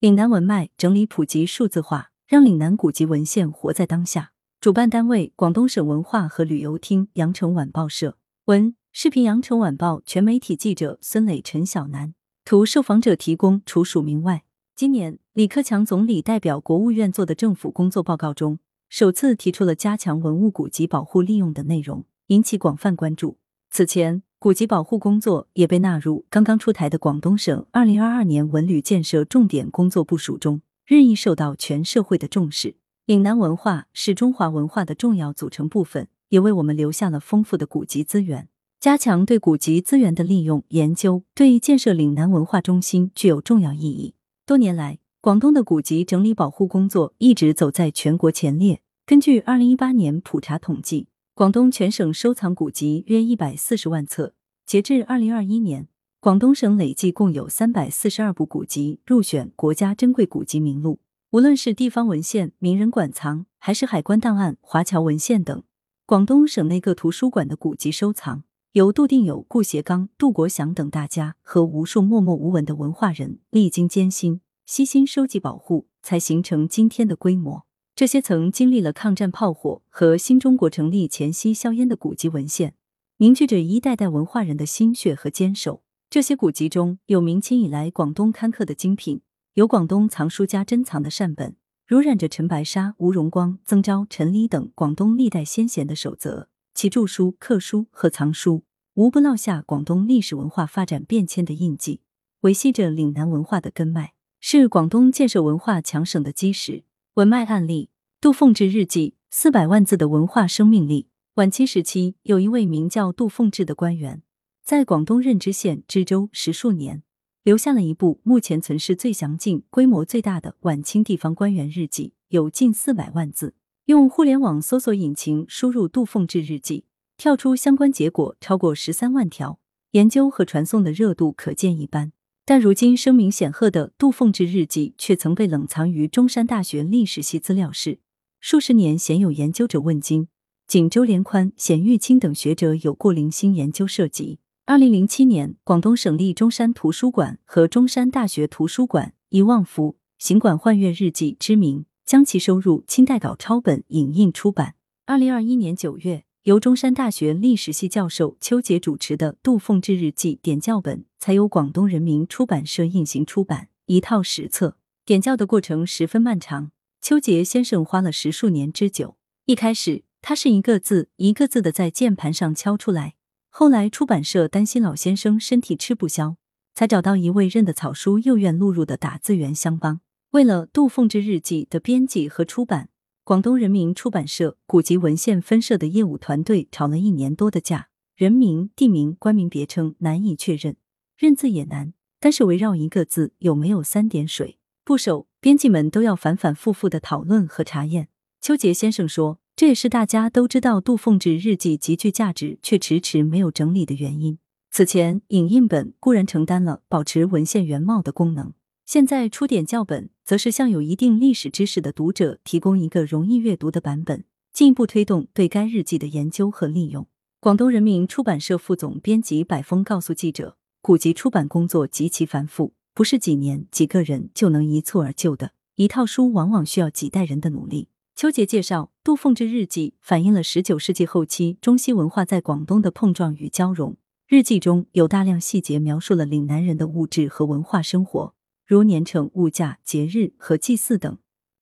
岭南文脉整理普及数字化，让岭南古籍文献活在当下。主办单位：广东省文化和旅游厅、羊城晚报社。文：视频羊城晚报全媒体记者孙磊、陈晓楠。图：受访者提供，除署名外。今年，李克强总理代表国务院做的政府工作报告中，首次提出了加强文物古籍保护利用的内容，引起广泛关注。此前，古籍保护工作也被纳入刚刚出台的广东省二零二二年文旅建设重点工作部署中，日益受到全社会的重视。岭南文化是中华文化的重要组成部分，也为我们留下了丰富的古籍资源。加强对古籍资源的利用研究，对建设岭南文化中心具有重要意义。多年来，广东的古籍整理保护工作一直走在全国前列。根据二零一八年普查统计。广东全省收藏古籍约一百四十万册，截至二零二一年，广东省累计共有三百四十二部古籍入选国家珍贵古籍名录。无论是地方文献、名人馆藏，还是海关档案、华侨文献等，广东省内各图书馆的古籍收藏，由杜定友、顾颉刚、杜国祥等大家和无数默默无闻的文化人历经艰辛、悉心收集保护，才形成今天的规模。这些曾经历了抗战炮火和新中国成立前夕硝烟的古籍文献，凝聚着一代代文化人的心血和坚守。这些古籍中有明清以来广东刊刻的精品，有广东藏书家珍藏的善本，如染着陈白沙、吴荣光、曾昭、陈黎等广东历代先贤的守则，其著书、刻书和藏书，无不烙下广东历史文化发展变迁的印记，维系着岭南文化的根脉，是广东建设文化强省的基石。文脉案例：杜凤至日记，四百万字的文化生命力。晚清时期，有一位名叫杜凤至的官员，在广东任知县知州十数年，留下了一部目前存世最详尽、规模最大的晚清地方官员日记，有近四百万字。用互联网搜索引擎输入“杜凤至日记”，跳出相关结果超过十三万条，研究和传送的热度可见一斑。但如今声名显赫的杜凤至日记却曾被冷藏于中山大学历史系资料室，数十年鲜有研究者问津，仅周连宽、冼玉清等学者有过零星研究涉及。二零零七年，广东省立中山图书馆和中山大学图书馆以“望福行馆幻月日记”之名，将其收入清代稿抄本影印出版。二零二一年九月。由中山大学历史系教授邱杰主持的《杜凤志日记》点校本，才由广东人民出版社印行出版，一套十册。点校的过程十分漫长，邱杰先生花了十数年之久。一开始，他是一个字一个字的在键盘上敲出来。后来，出版社担心老先生身体吃不消，才找到一位认得草书又愿录入的打字员相帮。为了《杜凤志日记》的编辑和出版。广东人民出版社古籍文献分社的业务团队吵了一年多的架，人名、地名、官名别称难以确认，认字也难。但是围绕一个字有没有三点水，部首编辑们都要反反复复的讨论和查验。邱杰先生说，这也是大家都知道杜凤至日记极具价值，却迟迟没有整理的原因。此前影印本固然承担了保持文献原貌的功能。现在出点教本，则是向有一定历史知识的读者提供一个容易阅读的版本，进一步推动对该日记的研究和利用。广东人民出版社副总编辑百峰告诉记者：“古籍出版工作极其繁复，不是几年、几个人就能一蹴而就的。一套书往往需要几代人的努力。”邱杰介绍，杜凤之日记反映了十九世纪后期中西文化在广东的碰撞与交融。日记中有大量细节描述了岭南人的物质和文化生活。如年成、物价、节日和祭祀等，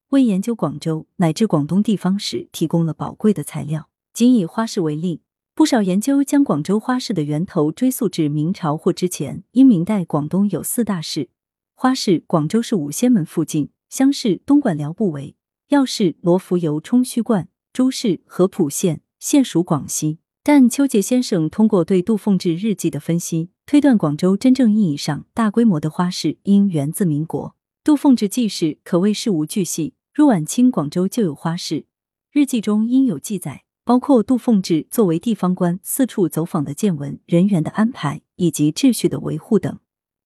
为研究广州乃至广东地方史提供了宝贵的材料。仅以花市为例，不少研究将广州花市的源头追溯至明朝或之前。因明代广东有四大市：花市广州市五仙门附近，乡市东莞寮步围，药市罗浮游冲虚观，诸市合浦县，现属广西。但邱杰先生通过对杜凤至日记的分析，推断广州真正意义上大规模的花市应源自民国。杜凤至记事可谓事无巨细，入晚清广州就有花市，日记中应有记载，包括杜凤至作为地方官四处走访的见闻、人员的安排以及秩序的维护等。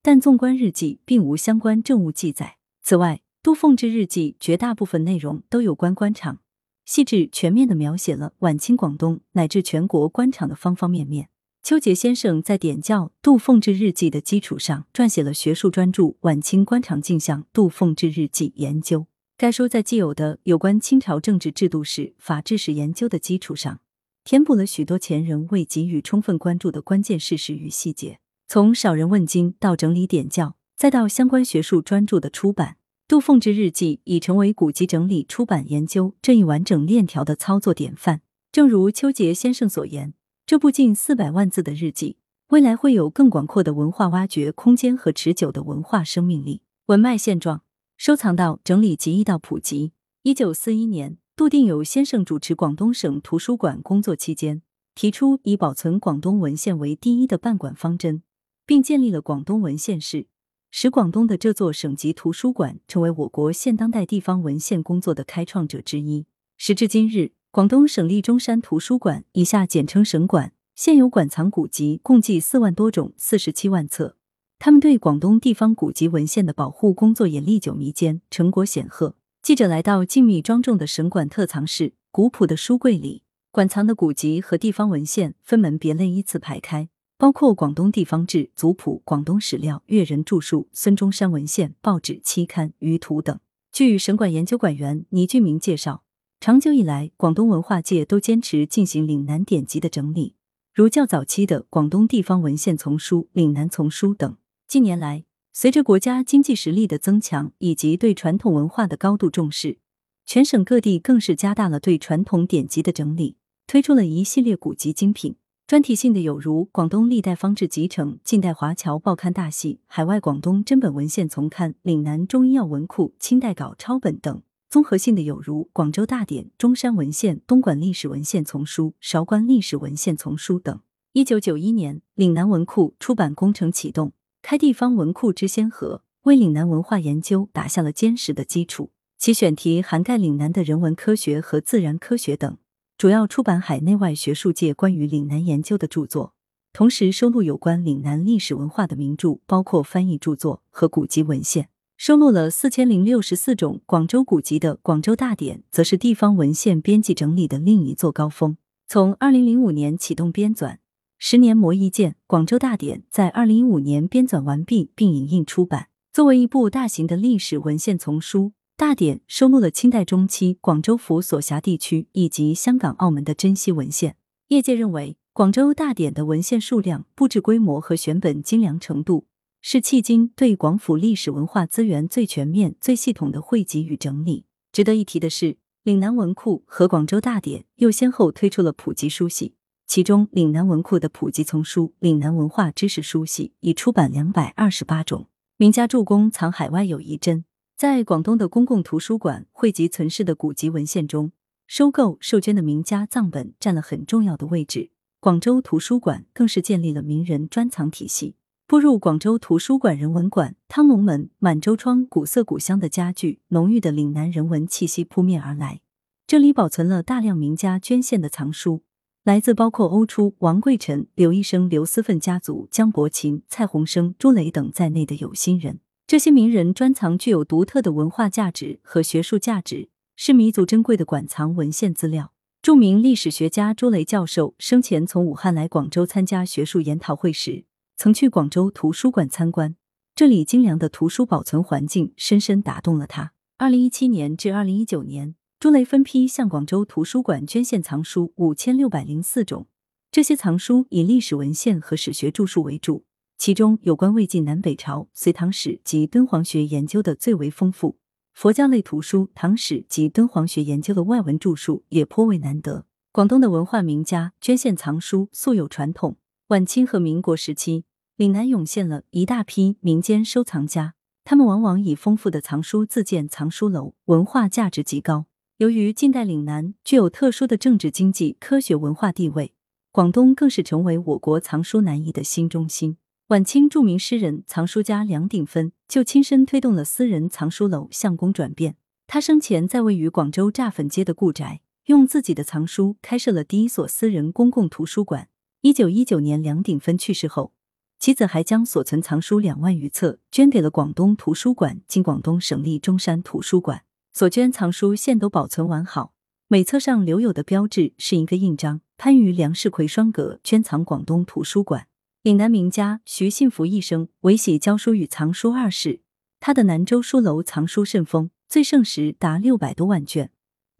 但纵观日记，并无相关政务记载。此外，杜凤至日记绝大部分内容都有关官场。细致全面的描写了晚清广东乃至全国官场的方方面面。邱杰先生在点教《杜凤至日记》的基础上，撰写了学术专著《晚清官场镜像杜凤至日记研究》。该书在既有的有关清朝政治制度史、法治史研究的基础上，填补了许多前人未给予充分关注的关键事实与细节。从少人问津到整理点教，再到相关学术专著的出版，《杜凤至日记》已成为古籍整理、出版、研究这一完整链条的操作典范。正如邱杰先生所言。这部近四百万字的日记，未来会有更广阔的文化挖掘空间和持久的文化生命力。文脉现状：收藏到、整理及译到普及。一九四一年，杜定友先生主持广东省图书馆工作期间，提出以保存广东文献为第一的办馆方针，并建立了广东文献室，使广东的这座省级图书馆成为我国现当代地方文献工作的开创者之一。时至今日。广东省立中山图书馆（以下简称省馆）现有馆藏古籍共计四万多种，四十七万册。他们对广东地方古籍文献的保护工作也历久弥坚，成果显赫。记者来到静谧庄重的省馆特藏室，古朴的书柜里，馆藏的古籍和地方文献分门别类依次排开，包括广东地方志、族谱、广东史料、粤人著述、孙中山文献、报纸、期刊、舆图等。据省馆研究馆员倪俊明介绍。长久以来，广东文化界都坚持进行岭南典籍的整理，如较早期的《广东地方文献丛书》《岭南丛书》等。近年来，随着国家经济实力的增强以及对传统文化的高度重视，全省各地更是加大了对传统典籍的整理，推出了一系列古籍精品。专题性的有如《广东历代方志集成》《近代华侨报刊大系》《海外广东珍本文献丛刊》《岭南中医药文库》《清代稿抄本》等。综合性的有如《广州大典》《中山文献》《东莞历史文献丛书》《韶关历史文献丛书》等。一九九一年，岭南文库出版工程启动，开地方文库之先河，为岭南文化研究打下了坚实的基础。其选题涵盖岭南的人文科学和自然科学等，主要出版海内外学术界关于岭南研究的著作，同时收录有关岭南历史文化的名著，包括翻译著作和古籍文献。收录了四千零六十四种广州古籍的《广州大典》，则是地方文献编辑整理的另一座高峰。从二零零五年启动编纂，十年磨一剑，《广州大典》在二零一五年编纂完毕并影印出版。作为一部大型的历史文献丛书，《大典》收录了清代中期广州府所辖地区以及香港、澳门的珍稀文献。业界认为，《广州大典》的文献数量、布置规模和选本精良程度。是迄今对广府历史文化资源最全面、最系统的汇集与整理。值得一提的是，岭南文库和广州大典又先后推出了普及书系，其中岭南文库的普及丛书《岭南文化知识书系》已出版两百二十八种。名家注公藏海外有一珍，在广东的公共图书馆汇集存世的古籍文献中，收购授捐的名家藏本占了很重要的位置。广州图书馆更是建立了名人专藏体系。步入广州图书馆人文馆，汤龙门、满洲窗古色古香的家具，浓郁的岭南人文气息扑面而来。这里保存了大量名家捐献的藏书，来自包括欧初、王贵臣、刘一生、刘思奋家族、江伯琴、蔡鸿生、朱雷等在内的有心人。这些名人专藏具有独特的文化价值和学术价值，是弥足珍贵的馆藏文献资料。著名历史学家朱雷教授生前从武汉来广州参加学术研讨会时。曾去广州图书馆参观，这里精良的图书保存环境深深打动了他。二零一七年至二零一九年，朱雷分批向广州图书馆捐献藏书五千六百零四种，这些藏书以历史文献和史学著述为主，其中有关魏晋南北朝、隋唐史及敦煌学研究的最为丰富，佛教类图书、唐史及敦煌学研究的外文著述也颇为难得。广东的文化名家捐献藏书素有传统，晚清和民国时期。岭南涌现了一大批民间收藏家，他们往往以丰富的藏书自建藏书楼，文化价值极高。由于近代岭南具有特殊的政治、经济、科学、文化地位，广东更是成为我国藏书南移的新中心。晚清著名诗人、藏书家梁鼎芬就亲身推动了私人藏书楼向公转变。他生前在位于广州乍粉街的故宅，用自己的藏书开设了第一所私人公共图书馆。一九一九年，梁鼎芬去世后。妻子还将所存藏书两万余册捐给了广东图书馆经广东省立中山图书馆。所捐藏书现都保存完好，每册上留有的标志是一个印章，番禺梁世奎双阁捐藏广东图书馆。岭南名家徐信福一生唯喜教书与藏书二事，他的南州书楼藏书甚丰，最盛时达六百多万卷，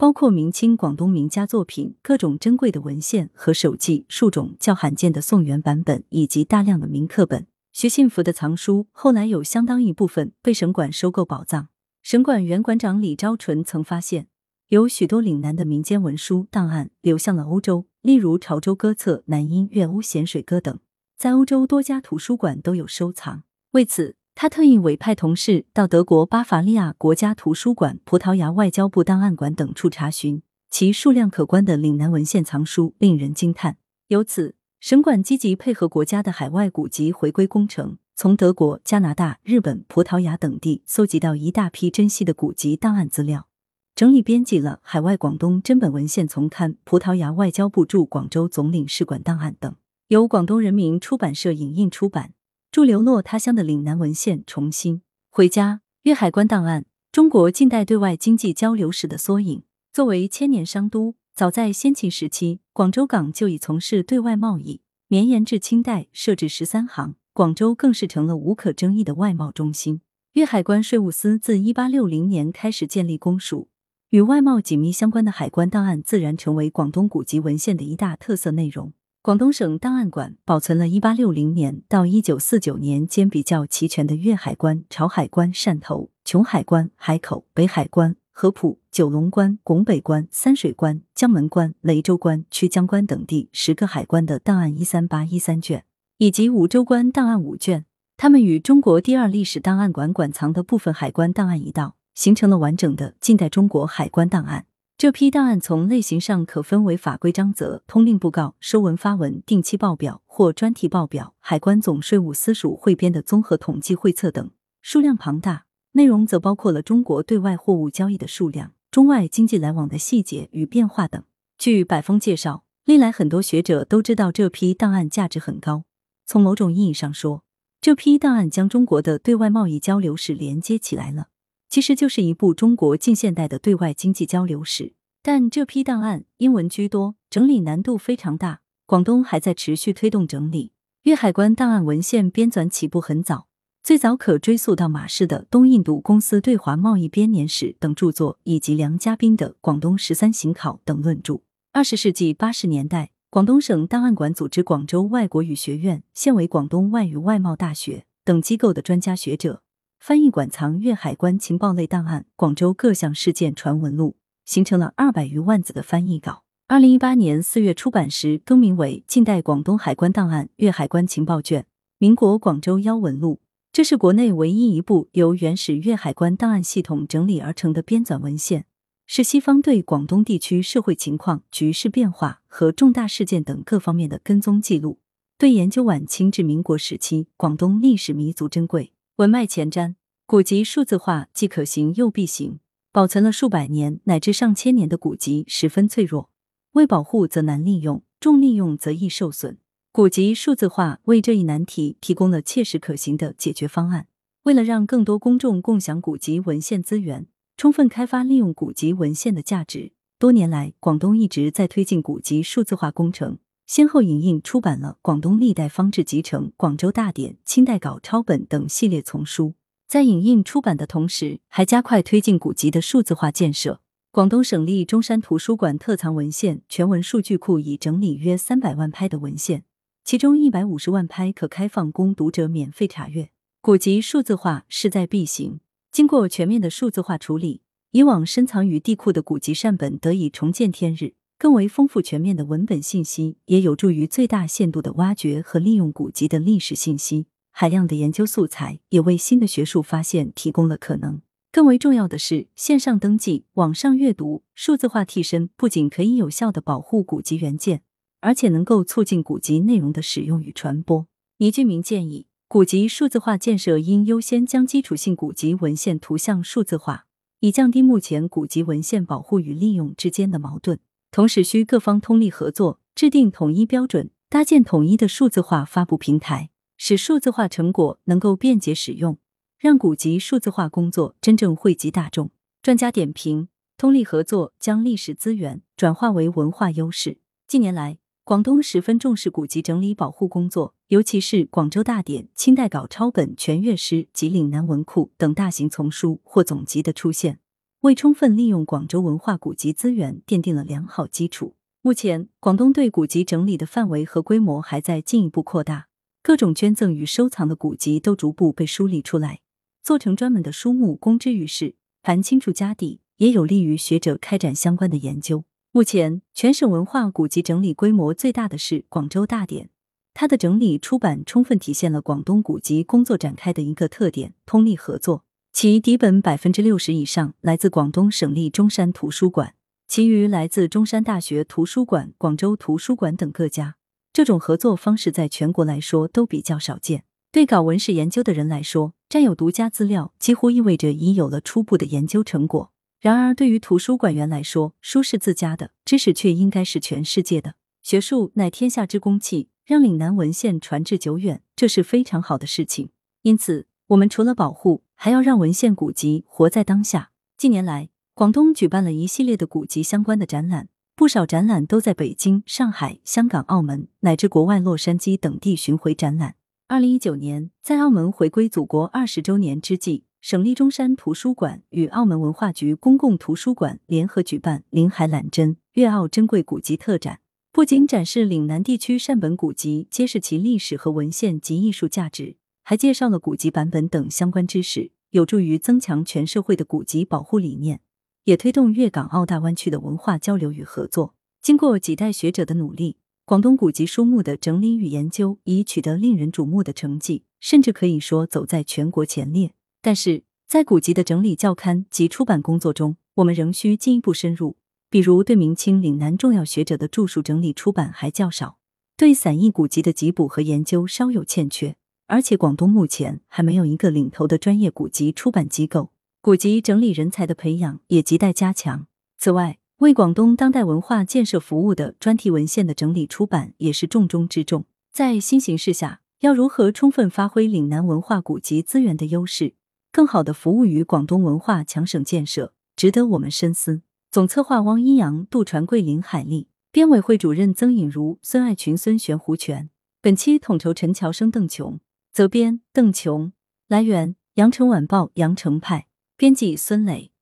包括明清广东名家作品、各种珍贵的文献和手记、数种较罕见的宋元版本以及大量的铭刻本。徐信福的藏书后来有相当一部分被省管收购宝藏。省管原馆长李昭纯曾发现，有许多岭南的民间文书档案流向了欧洲，例如潮州歌册、南音粤欧咸水歌等。在欧洲多家图书馆都有收藏。为此，他特意委派同事到德国巴伐利亚国家图书馆、葡萄牙外交部档案馆等处查询，其数量可观的岭南文献藏书令人惊叹。由此，省馆积极配合国家的海外古籍回归工程，从德国、加拿大、日本、葡萄牙等地搜集到一大批珍稀的古籍档案资料，整理编辑了《海外广东珍本文献丛刊》《葡萄牙外交部驻广州总领事馆档案》等。由广东人民出版社影印出版，驻流落他乡的岭南文献重新回家。粤海关档案，中国近代对外经济交流史的缩影。作为千年商都，早在先秦时期，广州港就已从事对外贸易，绵延至清代设置十三行，广州更是成了无可争议的外贸中心。粤海关税务司自一八六零年开始建立公署，与外贸紧密相关的海关档案自然成为广东古籍文献的一大特色内容。广东省档案馆保存了1860年到1949年间比较齐全的粤海关、潮海关、汕头、琼海关、海口、北海关、合浦、九龙关、拱北关、三水关、江门关、雷州关、曲江关等地十个海关的档案一三八一三卷，以及五州关档案五卷。它们与中国第二历史档案馆馆藏的部分海关档案一道，形成了完整的近代中国海关档案。这批档案从类型上可分为法规章则、通令布告、收文发文、定期报表或专题报表、海关总税务司署汇编的综合统计汇册等，数量庞大。内容则包括了中国对外货物交易的数量、中外经济来往的细节与变化等。据百峰介绍，历来很多学者都知道这批档案价值很高。从某种意义上说，这批档案将中国的对外贸易交流史连接起来了。其实就是一部中国近现代的对外经济交流史，但这批档案英文居多，整理难度非常大。广东还在持续推动整理。粤海关档案文献编纂起步很早，最早可追溯到马氏的《东印度公司对华贸易编年史》等著作，以及梁家斌的《广东十三行考》等论著。二十世纪八十年代，广东省档案馆组织广州外国语学院（现为广东外语外贸大学）等机构的专家学者。翻译馆藏粤海关情报类档案、广州各项事件传闻录，形成了二百余万字的翻译稿。二零一八年四月出版时更名为《近代广东海关档案粤海关情报卷·民国广州邀文录》。这是国内唯一一部由原始粤海关档案系统整理而成的编纂文献，是西方对广东地区社会情况、局势变化和重大事件等各方面的跟踪记录，对研究晚清至民国时期广东历史弥足珍贵。文脉前瞻，古籍数字化既可行又必行。保存了数百年乃至上千年的古籍十分脆弱，未保护则难利用，重利用则易受损。古籍数字化为这一难题提供了切实可行的解决方案。为了让更多公众共享古籍文献资源，充分开发利用古籍文献的价值，多年来广东一直在推进古籍数字化工程。先后引印出版了《广东历代方志集成》《广州大典》《清代稿抄本》等系列丛书，在引印出版的同时，还加快推进古籍的数字化建设。广东省立中山图书馆特藏文献全文数据库已整理约三百万拍的文献，其中一百五十万拍可开放供读者免费查阅。古籍数字化势在必行，经过全面的数字化处理，以往深藏于地库的古籍善本得以重见天日。更为丰富全面的文本信息，也有助于最大限度的挖掘和利用古籍的历史信息。海量的研究素材也为新的学术发现提供了可能。更为重要的是，线上登记、网上阅读、数字化替身，不仅可以有效的保护古籍原件，而且能够促进古籍内容的使用与传播。倪俊明建议，古籍数字化建设应优先将基础性古籍文献图像数字化，以降低目前古籍文献保护与利用之间的矛盾。同时，需各方通力合作，制定统一标准，搭建统一的数字化发布平台，使数字化成果能够便捷使用，让古籍数字化工作真正惠及大众。专家点评：通力合作将历史资源转化为文化优势。近年来，广东十分重视古籍整理保护工作，尤其是广州大典、清代稿抄本、全乐诗及岭南文库等大型丛书或总集的出现，为充分利用广州文化古籍资源奠定了良好基础。目前，广东对古籍整理的范围和规模还在进一步扩大，各种捐赠与收藏的古籍都逐步被梳理出来，做成专门的书目公之于世，盘清楚家底，也有利于学者开展相关的研究。目前，全省文化古籍整理规模最大的是广州大典，它的整理出版充分体现了广东古籍工作展开的一个特点——通力合作。其底本百分之六十以上来自广东省立中山图书馆，其余来自中山大学图书馆、广州图书馆等各家。这种合作方式在全国来说都比较少见。对搞文史研究的人来说，占有独家资料几乎意味着已有了初步的研究成果。然而，对于图书馆员来说，书是自家的，知识却应该是全世界的。学术乃天下之公器，让岭南文献传至久远，这是非常好的事情。因此，我们除了保护，还要让文献古籍活在当下。近年来，广东举办了一系列的古籍相关的展览，不少展览都在北京、上海、香港、澳门乃至国外洛杉矶等地巡回展览。二零一九年，在澳门回归祖国二十周年之际。省立中山图书馆与澳门文化局公共图书馆联合举办“临海揽珍，粤澳珍贵古籍”特展，不仅展示岭南地区善本古籍，揭示其历史和文献及艺术价值，还介绍了古籍版本等相关知识，有助于增强全社会的古籍保护理念，也推动粤港澳大湾区的文化交流与合作。经过几代学者的努力，广东古籍书目的整理与研究已取得令人瞩目的成绩，甚至可以说走在全国前列。但是在古籍的整理校勘及出版工作中，我们仍需进一步深入。比如，对明清岭南重要学者的著述整理出版还较少，对散佚古籍的集补和研究稍有欠缺，而且广东目前还没有一个领头的专业古籍出版机构，古籍整理人才的培养也亟待加强。此外，为广东当代文化建设服务的专题文献的整理出版也是重中之重。在新形势下，要如何充分发挥岭南文化古籍资源的优势？更好的服务于广东文化强省建设，值得我们深思。总策划汪一阳、杜传贵、林海丽，编委会主任曾颖如、孙爱群、孙玄、胡全。本期统筹陈乔生、邓琼，责编邓琼。来源：羊城晚报羊城派，编辑孙磊。